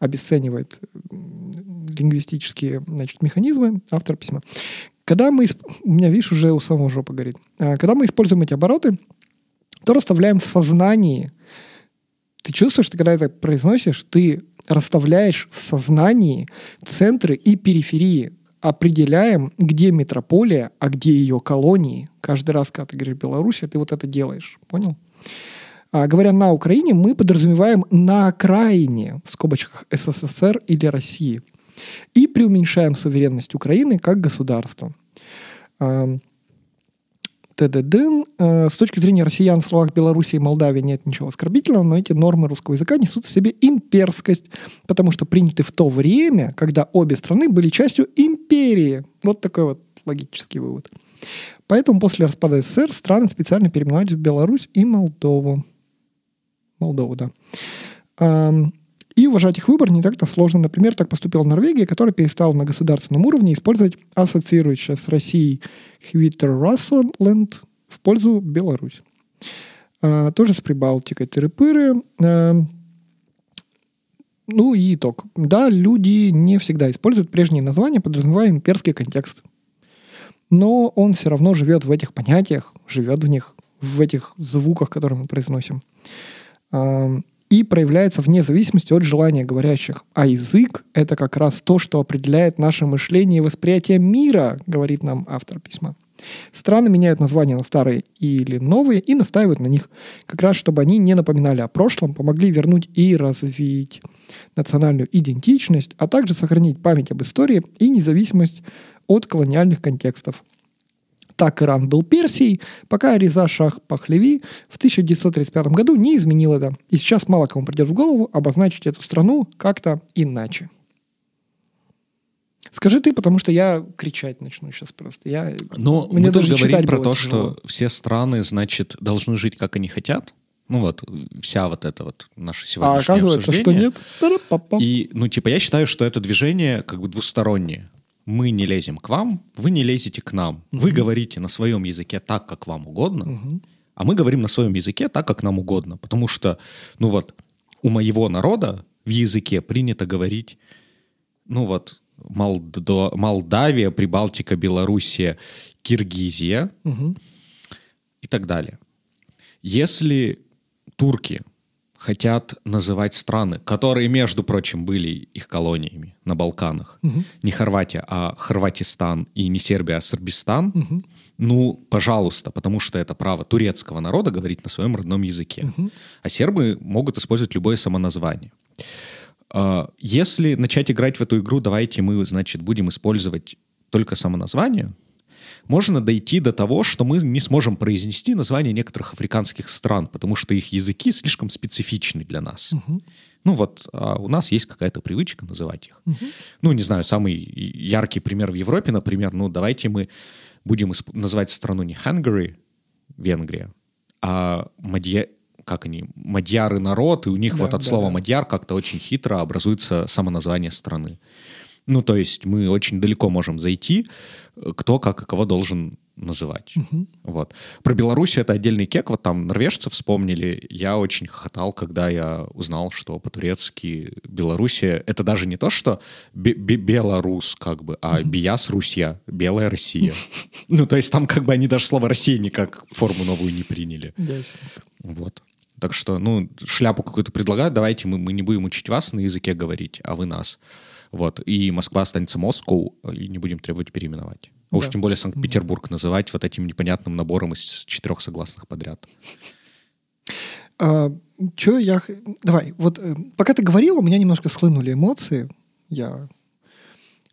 Обесценивает лингвистические значит, механизмы автор письма. Когда мы... У меня, видишь, уже у самого жопа горит. А, Когда мы используем эти обороты, то расставляем в сознании. Ты чувствуешь, что когда это произносишь, ты расставляешь в сознании центры и периферии, определяем, где метрополия, а где ее колонии. Каждый раз, когда ты говоришь Белоруссия, ты вот это делаешь. Понял? А, говоря на Украине, мы подразумеваем на окраине, в скобочках СССР или России, и преуменьшаем суверенность Украины как государства. Ам, ТДД. Э, С точки зрения россиян в словах Беларуси и Молдавии нет ничего оскорбительного, но эти нормы русского языка несут в себе имперскость, потому что приняты в то время, когда обе страны были частью империи. Вот такой вот логический вывод. Поэтому после распада СССР страны специально переименовались в Беларусь и Молдову. Молдову, да. И уважать их выбор не так-то сложно. Например, так поступила Норвегия, которая перестала на государственном уровне использовать ассоциирующее с Россией Хвитер-Рассленд в пользу Беларусь. А, тоже с Прибалтикой тыры-пыры. Ам, ну и итог. Да, люди не всегда используют прежние названия, подразумевая имперский контекст. Но он все равно живет в этих понятиях, живет в них, в этих звуках, которые мы произносим. Ам, И проявляется вне зависимости от желания говорящих. А язык — это как раз то, что определяет наше мышление и восприятие мира, говорит нам автор письма. Страны меняют названия на старые или новые и настаивают на них, как раз чтобы они не напоминали о прошлом, помогли вернуть и развить национальную идентичность, а также сохранить память об истории и независимость от колониальных контекстов. Так Иран был Персией, пока Реза Шах Пахлеви в 1935 году не изменил это. И сейчас мало кому придет в голову обозначить эту страну как-то иначе. Скажи ты, потому что я кричать начну сейчас просто. Я, Но мне мы тут даже говорим про то, тяжело. что все страны, значит, должны жить, как они хотят. Ну вот, вся вот эта вот наша А сегодняшнее оказывается, что обсуждение. нет. Та-ра-па-пам. И, ну, типа, я считаю, что это движение как бы двустороннее. Мы не лезем к вам, вы не лезете к нам. Вы говорите на своем языке так, как вам угодно, Мгм. а мы говорим на своем языке так, как нам угодно. Потому что, ну вот, у моего народа в языке принято говорить, ну вот, Молдо- Молдавия, Прибалтика, Белоруссия, Киргизия Мгм. и так далее. Если турки хотят называть страны, которые, между прочим, были их колониями на Балканах, Мгм. не Хорватия, а Хорватистан и не Сербия, а Сорбистан, Мгм. ну, пожалуйста, потому что это право турецкого народа говорить на своем родном языке. Мгм. А сербы могут использовать любое самоназвание. А, Если начать играть в эту игру, давайте мы, значит, будем использовать только самоназвание, можно дойти до того, что мы не сможем произнести название некоторых африканских стран, потому что их языки слишком специфичны для нас. Мгм. Ну вот а у нас есть какая-то привычка называть их. Мгм. Ну, не знаю, самый яркий пример в Европе, например, ну давайте мы будем называть страну не Hungary, Венгрия, а Мадья... как они, мадьяры народ, и у них Да, вот от да, слова да. мадьяр как-то очень хитро образуется самоназвание страны. Ну, то есть мы очень далеко можем зайти, э, кто как и кого должен называть. Мгм. Вот. Про Белоруссию это отдельный кек, вот там норвежцы вспомнили. Я очень хохотал, когда я узнал, что по-турецки Белоруссия — это даже не то, что бе- бе- Белорус, как бы, а Бияс Русья, Белая Россия. Ну, то есть там как бы они даже слово «Россия» никак форму новую не приняли. Вот. Так что, ну, шляпу какую-то предлагают, давайте мы, мы не будем учить вас на языке говорить, а вы нас. Вот. И Москва останется Москву, и не будем требовать переименовать. А уж Да. тем более Санкт-Петербург называть вот этим непонятным набором из четырех согласных подряд. Че я... Давай, вот э, пока ты говорил, у меня немножко схлынули эмоции. Я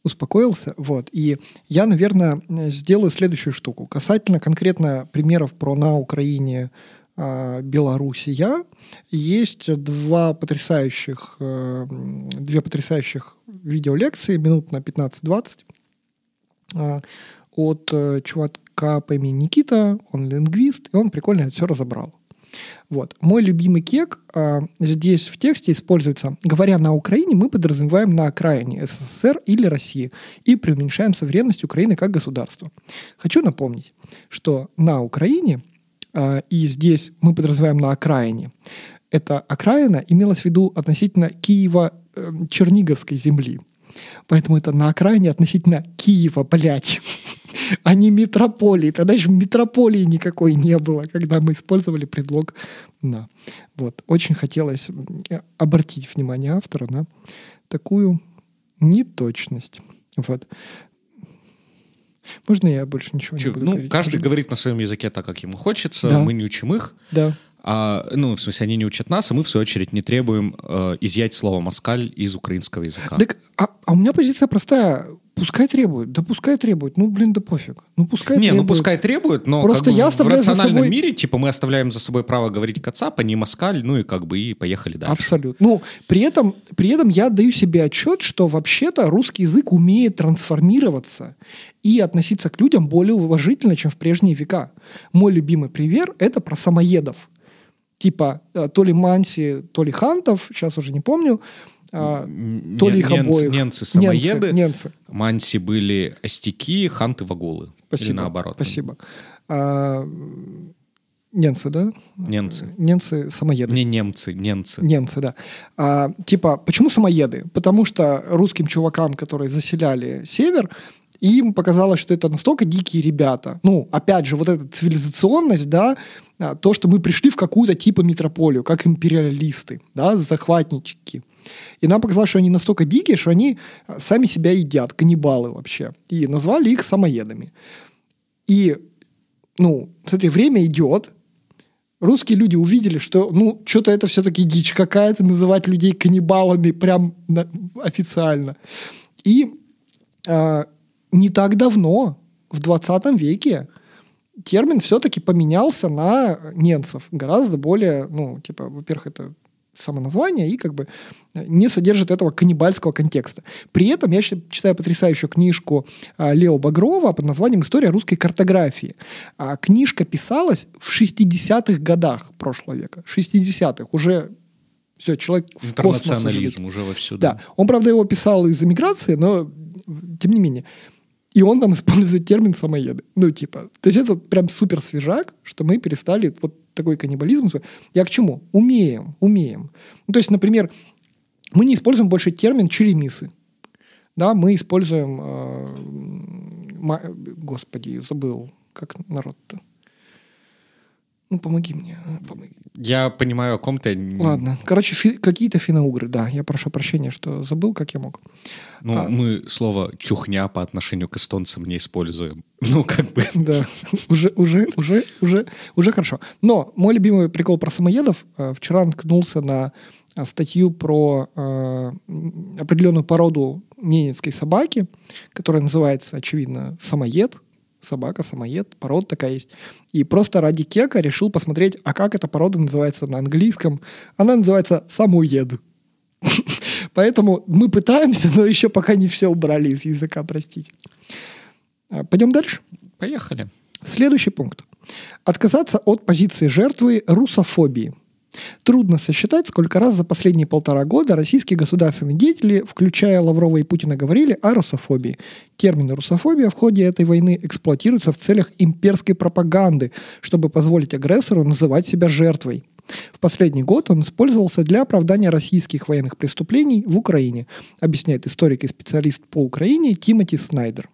успокоился. Вот. И я, наверное, э, сделаю следующую штуку. Касательно конкретно примеров про на Украине а, Белоруссия, есть два потрясающих, э, две потрясающих видеолекции минут на 15-20 а, от э, чувака по имени Никита, он лингвист, и он прикольно все разобрал. Вот. Мой любимый кек а, здесь в тексте используется. Говоря на Украине, мы подразумеваем на окраине СССР или России и преуменьшаем современность Украины как государства. Хочу напомнить, что на Украине, а, и здесь мы подразумеваем на окраине, эта окраина имелась в виду относительно Киева-Черниговской земли. Поэтому это на окраине относительно Киева, блядь, а не метрополии. Тогда еще метрополии никакой не было, когда мы использовали предлог «на». Вот. Очень хотелось э, обратить внимание автора на такую неточность. Вот. Можно я больше ничего Чё, не буду ну, говорить? каждый Можно? говорит на своем языке так, как ему хочется, Да. мы не учим их. Да. А, ну, в смысле, они не учат нас, а мы, в свою очередь, не требуем э, изъять слово «москаль» из украинского языка. Так, а, а у меня позиция простая. Пускай требуют. Да пускай требуют. Ну, блин, да пофиг. Ну, пускай не, ну требуют. пускай требуют, но Просто как бы я в рациональном собой- мире, типа, мы оставляем за собой право говорить кацап, а не москаль, ну и как бы и поехали дальше. Абсолютно. Ну, при этом, при этом я даю себе отчет, что вообще-то русский язык умеет трансформироваться и относиться к людям более уважительно, чем в прежние века. Мой любимый пример – это про самоедов. Типа э, то ли Манси, то ли Хантов, сейчас уже не помню, а, то ли их ненцы- обоих. Ненцы самоеды, Немцы, немцы. манси были остяки, ханты вагулы. Спасибо. Или наоборот. Спасибо. А, немцы, да? Немцы. Немцы самоеды. Не немцы, немцы. Немцы, да. А, типа, почему самоеды? Потому что русским чувакам, которые заселяли север, им показалось, что это настолько дикие ребята. Ну, опять же, вот эта цивилизационность, да, а, то, что мы пришли в какую-то типа метрополию, как империалисты, да, захватники. И нам показалось, что они настолько дикие, что они а, сами себя едят, каннибалы вообще. И назвали их самоедами. И, ну, смотри, время идет, русские люди увидели, что, ну, что-то это все-таки дичь какая-то, называть людей каннибалами прям на- официально. И а, не так давно, в 20 веке, термин все-таки поменялся на немцев. Гораздо более, ну, типа, во-первых, это само название и как бы не содержит этого каннибальского контекста. При этом я читаю потрясающую книжку а, Лео Багрова под названием «История русской картографии». А, Книжка писалась в 60-х годах прошлого века. 60-х. Уже все, человек в космос уже уже вовсю. да. Он, правда, его писал из эмиграции, но тем не менее. И он там использует термин самоеды. Ну, типа, то есть это прям супер свежак, что мы перестали вот такой каннибализм. Я к чему? Умеем, умеем. Ну, то есть, например, мы не используем больше термин черемисы. Да, мы используем... э, господи, забыл, как народ-то. Ну, помоги мне, а, помоги. Я понимаю, о ком ты. Ладно. Короче, фи- какие-то финно-угры, да. Я прошу прощения, что забыл, как я мог. Ну, А. мы слово «чухня» по отношению к эстонцам не используем. Ну, как бы... Да, уже, уже, уже, уже, уже хорошо. Но мой любимый прикол про самоедов. э, Вчера наткнулся на э, статью про э, определенную породу ненецкой собаки, которая называется, очевидно, самоед. Собака, самоед, порода такая есть. И просто ради кека решил посмотреть, а как эта порода называется на английском. Она называется самоед. Поэтому мы пытаемся, но еще пока не все убрали из языка, простите. А, Пойдем дальше? Поехали. Следующий пункт. Отказаться от позиции жертвы русофобии. Трудно сосчитать, сколько раз за последние полтора года российские государственные деятели, включая Лаврова и Путина, говорили о русофобии. Термин «русофобия» в ходе этой войны эксплуатируется в целях имперской пропаганды, чтобы позволить агрессору называть себя жертвой. В последний год он использовался для оправдания российских военных преступлений в Украине, объясняет историк и специалист по Украине Тимоти Снайдер.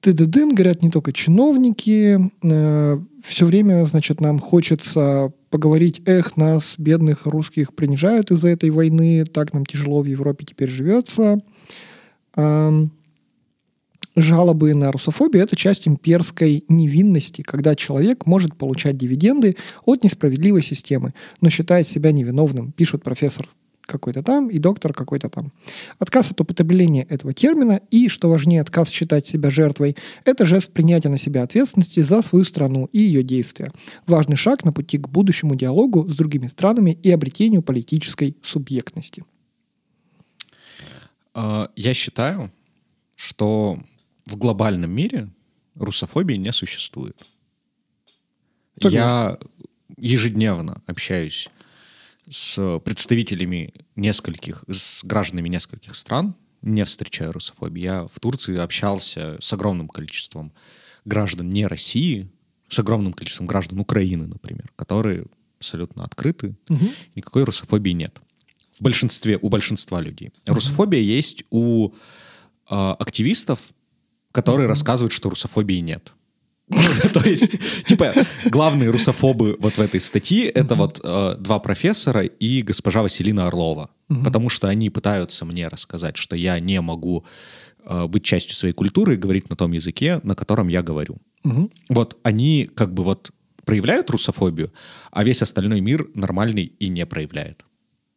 ТДДН, говорят не только чиновники, э, все время, значит, нам хочется поговорить, эх, нас, бедных русских, принижают из-за этой войны, так нам тяжело в Европе теперь живется. Жалобы на русофобию – это часть имперской невинности, когда человек может получать дивиденды от несправедливой системы, но считает себя невиновным, пишет профессор какой-то там и доктор какой-то там. Отказ от употребления этого термина и, что важнее, отказ считать себя жертвой – это жест принятия на себя ответственности за свою страну и ее действия. Важный шаг на пути к будущему диалогу с другими странами и обретению политической субъектности. А, Я считаю, что в глобальном мире русофобии не существует. Я ежедневно общаюсь с представителями нескольких, с гражданами нескольких стран, не встречаю русофобии. Я в Турции общался с огромным количеством граждан не России, с огромным количеством граждан Украины, например, которые абсолютно открыты, никакой русофобии нет. В большинстве, у большинства людей. Русофобия есть у э, активистов, которые рассказывают, что русофобии нет. То есть, типа, главные русофобы вот в этой статье это вот э, два профессора и госпожа Василина Орлова. Потому что они пытаются мне рассказать, что я не могу э, быть частью своей культуры и говорить на том языке, на котором я говорю. Вот они как бы вот проявляют русофобию, а весь остальной мир нормальный и не проявляет.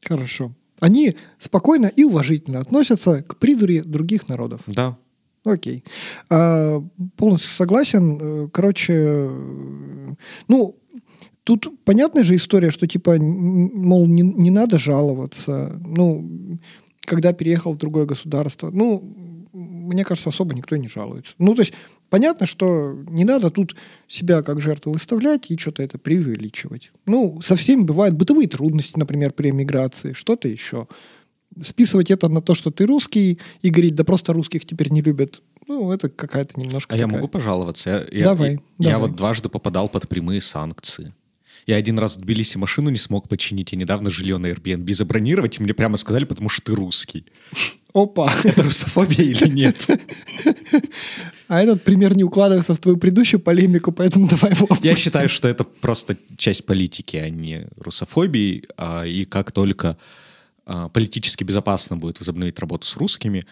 Хорошо. Они спокойно и уважительно относятся к придури других народов. Да. Окей. А, полностью согласен. Э, Короче, ну, тут понятная же история, что типа, мол, не, не надо жаловаться. Ну, когда переехал в другое государство. Ну, мне кажется, особо никто не жалуется. Ну, то есть, понятно, что не надо тут себя как жертву выставлять и что-то это преувеличивать. Ну, со всеми бывают бытовые трудности, например, при эмиграции, что-то еще списывать это на то, что ты русский, и говорить, да просто русских теперь не любят, ну, это какая-то немножко А я такая- могу пожаловаться? Я, я- Давай, я- я давай. вот дважды попадал под прямые санкции. Я один раз в Тбилиси машину не смог починить, и недавно жилье на Airbnb забронировать, и мне прямо сказали, потому что ты русский. Опа! Это русофобия или нет? А этот пример не укладывается в твою предыдущую полемику, поэтому давай его Я опустим. считаю, что это просто часть политики, а не русофобии. А, И как только политически безопасно будет возобновить работу с русскими,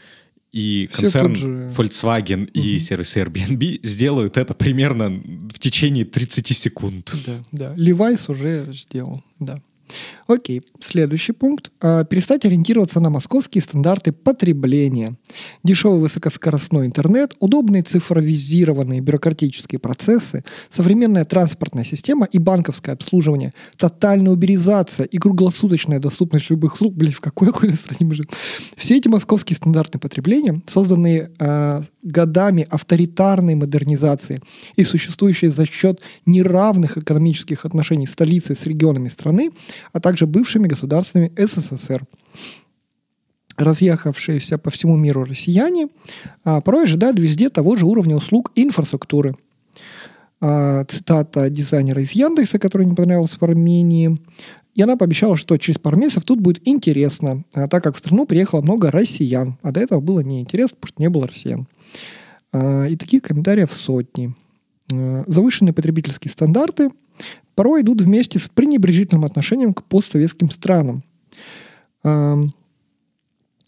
и Все концерн же- Volkswagen и сервис Airbnb сделают это примерно в течение 30 секунд. Да, да. Левайс уже сделал, да. Окей, следующий пункт. А, Перестать ориентироваться на московские стандарты потребления. Дешевый высокоскоростной интернет, удобные цифровизированные бюрократические процессы, современная транспортная система и банковское обслуживание, тотальная уберизация и круглосуточная доступность любых услуг. Блин, в какой охуенной стране мы живем? Все эти московские стандарты потребления, созданные а, годами авторитарной модернизации и существующие за счет неравных экономических отношений столицы с регионами страны, а также бывшими государствами СССР. Разъехавшиеся по всему миру россияне а, порой ожидают везде того же уровня услуг инфраструктуры. А, цитата дизайнера из Яндекса, который не понравился в Армении. И она пообещала, что через пару месяцев тут будет интересно, а, так как в страну приехало много россиян, а до этого было неинтересно, потому что не было россиян. А, И таких комментариев сотни. А, Завышенные потребительские стандарты порой идут вместе с пренебрежительным отношением к постсоветским странам.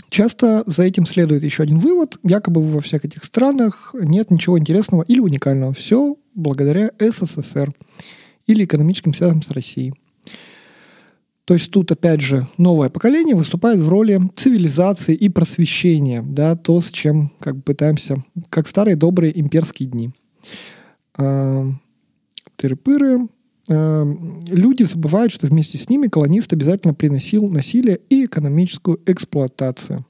Часто за этим следует еще один вывод. Якобы во всех этих странах нет ничего интересного или уникального. Все благодаря СССР или экономическим связям с Россией. То есть тут, опять же, новое поколение выступает в роли цивилизации и просвещения, да, то, с чем как бы пытаемся, как старые добрые имперские дни. Тыры-пыры. А, люди забывают, что вместе с ними колонист обязательно приносил насилие и экономическую эксплуатацию.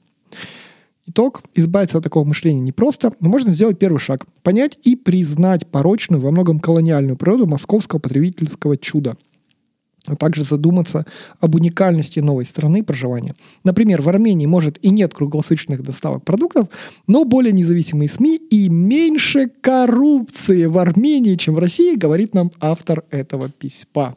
Итог. Избавиться от такого мышления непросто, но можно сделать первый шаг. Понять и признать порочную, во многом колониальную природу московского потребительского чуда – а также задуматься об уникальности новой страны проживания. Например, в Армении, может, и нет круглосуточных доставок продуктов, но более независимые СМИ и меньше коррупции в Армении, чем в России, говорит нам автор этого письма.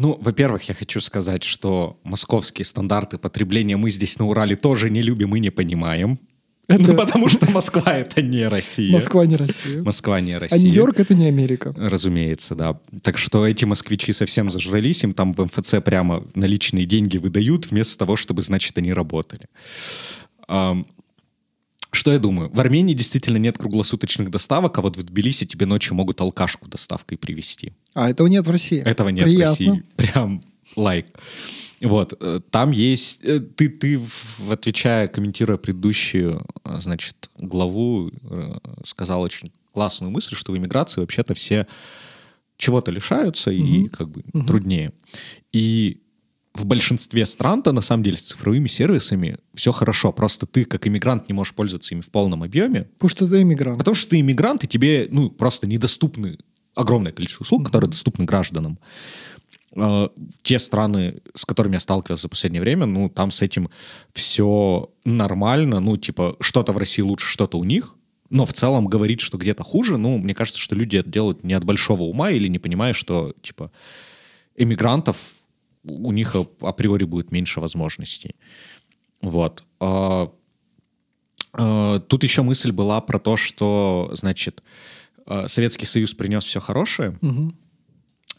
Ну, во-первых, я хочу сказать, что московские стандарты потребления мы здесь на Урале тоже не любим и не понимаем. Это... Ну, потому что Москва — это не Россия. Москва не Россия. Москва не Россия. А Нью-Йорк — это не Америка. Разумеется, да. Так что эти москвичи совсем зажрались, им там в МФЦ прямо наличные деньги выдают, вместо того, чтобы, значит, они работали. Что я думаю? В Армении действительно нет круглосуточных доставок, а вот в Тбилиси тебе ночью могут алкашку доставкой привезти. А этого нет в России? Этого нет Приятно. в России. Прям лайк. Like. Вот, э, там есть... Э, ты, ты, отвечая, комментируя предыдущую, э, значит, главу, сказал очень классную мысль, что в иммиграции вообще-то все чего-то лишаются угу. и как бы угу. труднее. И в большинстве стран-то на самом деле с цифровыми сервисами все хорошо. Просто ты как иммигрант не можешь пользоваться ими в полном объеме. Потому что ты иммигрант. Потому что ты иммигрант, и тебе ну, просто недоступны огромное количество услуг, mm которые доступны гражданам. Э, те страны, с которыми я сталкивался за последнее время, ну, там с этим все нормально, ну, типа, что-то в России лучше, что-то у них, но в целом говорить, что где-то хуже, ну, мне кажется, что люди это делают не от большого ума или не понимая, что, типа, эмигрантов у них априори будет меньше возможностей. Вот. А, а, тут еще мысль была про то, что, значит, э, Советский Союз принес все хорошее, угу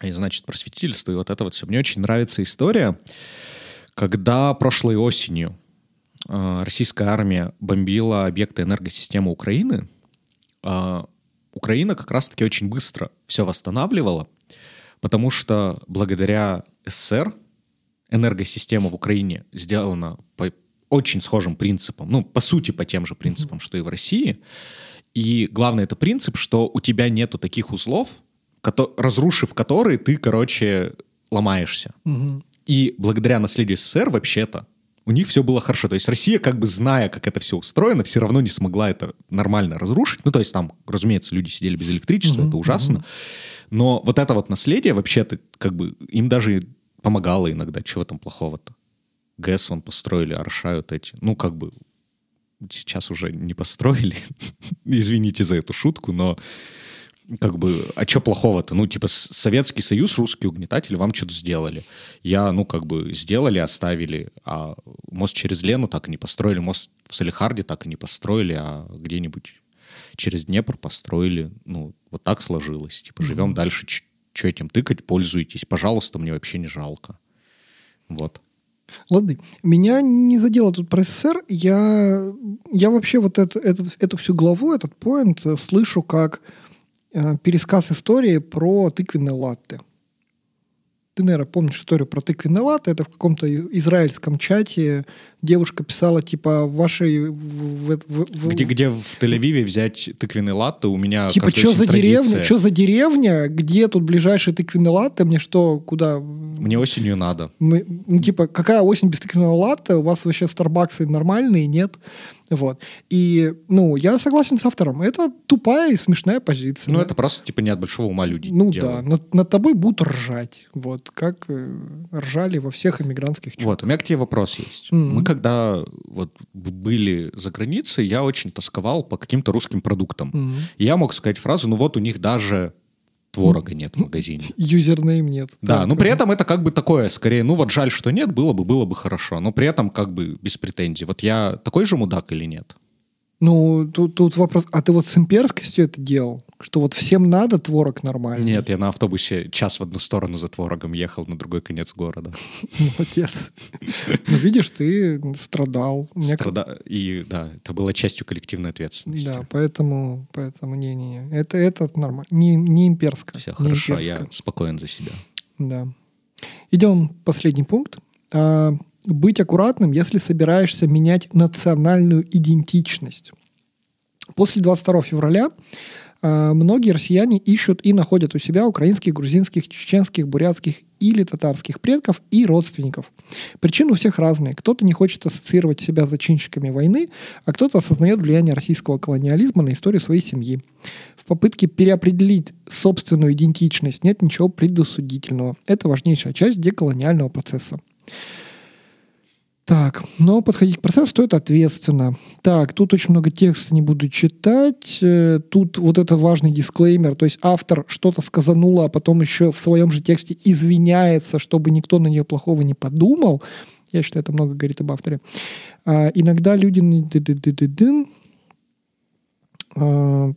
и, значит, просветительство, и вот это вот все. Мне очень нравится история, когда прошлой осенью э, российская армия бомбила объекты энергосистемы Украины, э, Украина как раз-таки очень быстро все восстанавливала, потому что благодаря СССР энергосистема в Украине сделана по очень схожим принципам, ну, по сути, по тем же принципам, что и в России. И главное, это принцип, что у тебя нету таких узлов, разрушив которые, ты, короче, ломаешься. Угу. И благодаря наследию СССР вообще-то у них все было хорошо. То есть Россия, как бы зная, как это все устроено, все равно не смогла это нормально разрушить. Ну, то есть там, разумеется, люди сидели без электричества, угу, это ужасно. Угу. Но вот это вот наследие вообще-то, как бы, им даже помогало иногда. Чего там плохого-то? ГЭС вон построили, орошают эти. Ну, как бы, сейчас уже не построили. Извините за эту шутку, но как бы, а что плохого-то? Ну, типа, Советский Союз, русские угнетатели вам что-то сделали. Я, ну, как бы, сделали, оставили, а мост через Лену так и не построили, мост в Салихарде так и не построили, а где-нибудь через Днепр построили. Ну, вот так сложилось. Типа, живем mm-hmm. дальше, что этим тыкать, пользуйтесь. Пожалуйста, мне вообще не жалко. Вот. Ладно, меня не задело тут про СССР. Я, я вообще вот это, это, эту всю главу, этот поинт слышу как Э, пересказ истории про тыквенные латте. Ты, наверное, помнишь историю про тыквенные латте. Это в каком-то израильском чате девушка писала, типа, вашей... В, в, в, где, где в Тель-Авиве взять тыквенный латте? У меня Типа, что за традиция. деревня? Что за деревня? Где тут ближайший тыквенный латте? Мне что, куда? Мне осенью надо. Мы, ну, типа, какая осень без тыквенного латте? У вас вообще Старбаксы нормальные, нет? Вот. И, ну, я согласен с автором. Это тупая и смешная позиция. Ну, да? это просто, типа, не от большого ума люди Ну, делают. да. Над, над тобой будут ржать. Вот. Как э, ржали во всех иммигрантских чатах. Вот. У меня к тебе вопрос есть. Mm-hmm. Мы когда вот были за границей, я очень тосковал по каким-то русским продуктам. Mm-hmm. И я мог сказать фразу, ну вот у них даже творога нет в магазине. Юзернейм нет. Да, но при этом это как бы такое, скорее, ну вот жаль, что нет, было бы, было бы хорошо, но при этом как бы без претензий. Вот я такой же мудак или нет? Ну, тут, тут вопрос, а ты вот с имперскостью это делал? Что вот всем надо творог нормальный? Нет, я на автобусе час в одну сторону за творогом ехал на другой конец города. Молодец. Ну, видишь, ты страдал. Страда... И да, это было частью коллективной ответственности. Да, поэтому, поэтому не-не-не. Это, это нормально. Не, не имперское. Все хорошо, я спокоен за себя. Да. Идем последний пункт. Быть аккуратным, если собираешься менять национальную идентичность. После 22 февраля э, многие россияне ищут и находят у себя украинских, грузинских, чеченских, бурятских или татарских предков и родственников. Причины у всех разные. Кто-то не хочет ассоциировать себя с зачинщиками войны, а кто-то осознает влияние российского колониализма на историю своей семьи. В попытке переопределить собственную идентичность нет ничего предосудительного. Это важнейшая часть деколониального процесса. Так, но подходить к процессу стоит ответственно. Так, тут очень много текста не буду читать. Э, тут вот это важный дисклеймер. То есть автор что-то сказанула, а потом еще в своем же тексте извиняется, чтобы никто на нее плохого не подумал. Я считаю, это много говорит об авторе. А, иногда люди... А,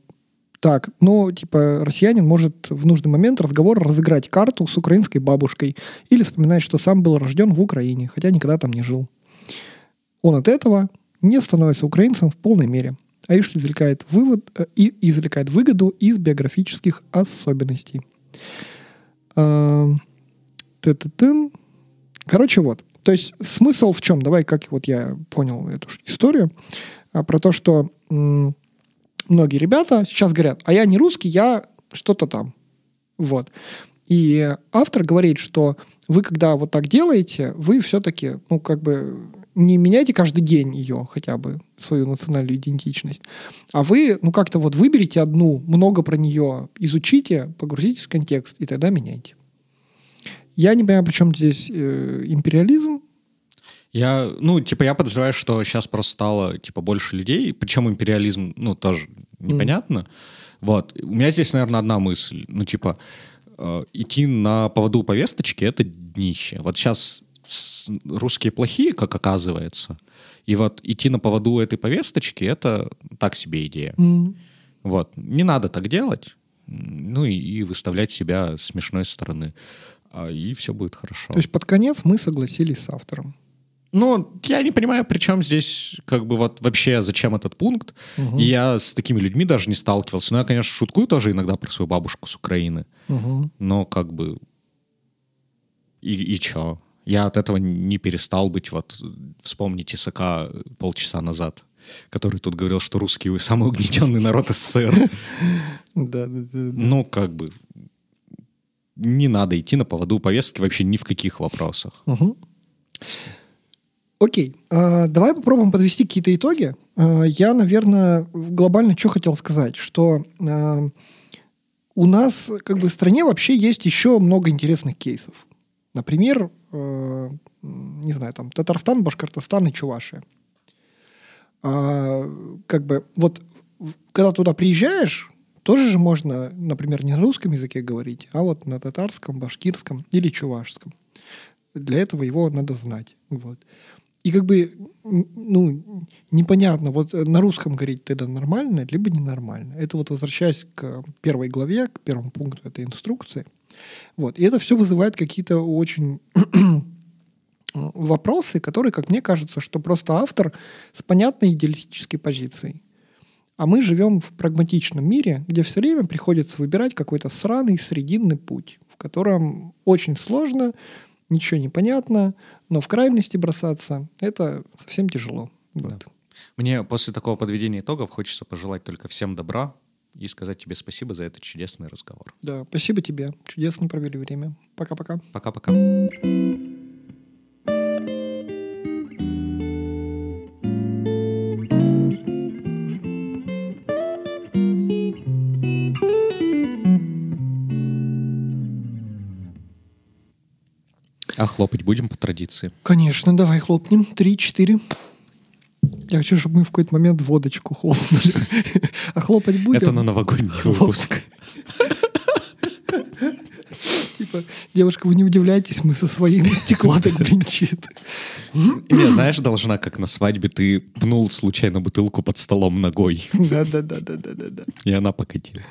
так, ну, типа, россиянин может в нужный момент разговора разыграть карту с украинской бабушкой или вспоминать, что сам был рожден в Украине, хотя никогда там не жил он от этого не становится украинцем в полной мере, а лишь извлекает, вывод, э, извлекает выгоду из биографических особенностей. Э, Короче, вот. То есть смысл в чем? Давай, как вот я понял эту историю, а, про то, что м- многие ребята сейчас говорят, а я не русский, я что-то там. Вот. И автор говорит, что вы, когда вот так делаете, вы все-таки, ну, как бы не меняйте каждый день ее хотя бы, свою национальную идентичность, а вы, ну, как-то вот выберите одну, много про нее изучите, погрузитесь в контекст, и тогда меняйте. Я не понимаю, при чем здесь э, империализм. Я, ну, типа, я подозреваю, что сейчас просто стало, типа, больше людей, причем империализм, ну, тоже непонятно. Mm. Вот. У меня здесь, наверное, одна мысль. Ну, типа, э, идти на поводу повесточки — это днище. Вот сейчас русские плохие, как оказывается. И вот идти на поводу этой повесточки — это так себе идея. Mm. Вот. Не надо так делать. Ну и, и выставлять себя с смешной стороны. А, и все будет хорошо. То есть под конец мы согласились с автором. Ну, я не понимаю, при чем здесь, как бы, вот вообще, зачем этот пункт. Угу. И я с такими людьми даже не сталкивался. Ну, я, конечно, шуткую тоже иногда про свою бабушку с Украины. Угу. Но, как бы, и, и чё? Я от этого не перестал быть, вот, вспомните Исака полчаса назад, который тут говорил, что русские самый угнетенный народ СССР. Да, да, да. Ну, как бы, не надо идти на поводу повестки вообще ни в каких вопросах. Окей, а, давай попробуем подвести какие-то итоги. А, я, наверное, глобально что хотел сказать, что а, у нас как бы в стране вообще есть еще много интересных кейсов. Например, э, не знаю, там Татарстан, Башкортостан и Чувашия. А, как бы вот когда туда приезжаешь, тоже же можно, например, не на русском языке говорить, а вот на татарском, башкирском или чувашском. Для этого его надо знать. Вот. И как бы, ну, непонятно, вот на русском говорить тогда нормально, либо ненормально. Это вот возвращаясь к первой главе, к первому пункту этой инструкции – вот. И это все вызывает какие-то очень вопросы, которые, как мне кажется, что просто автор с понятной идеалистической позицией. А мы живем в прагматичном мире, где все время приходится выбирать какой-то сраный срединный путь, в котором очень сложно, ничего не понятно, но в крайности бросаться — это совсем тяжело. Да. Мне после такого подведения итогов хочется пожелать только всем добра, и сказать тебе спасибо за этот чудесный разговор. Да, спасибо тебе. Чудесно провели время. Пока-пока. Пока-пока. А хлопать будем по традиции? Конечно, давай хлопнем. Три, четыре. Я хочу, чтобы мы в какой-то момент водочку хлопнули. А хлопать будем? Это на новогодний выпуск. Типа, девушка, вы не удивляйтесь, мы со своим стекла так бренчит. Не, знаешь, должна, как на свадьбе, ты пнул случайно бутылку под столом ногой. Да-да-да-да-да-да. И она покатила.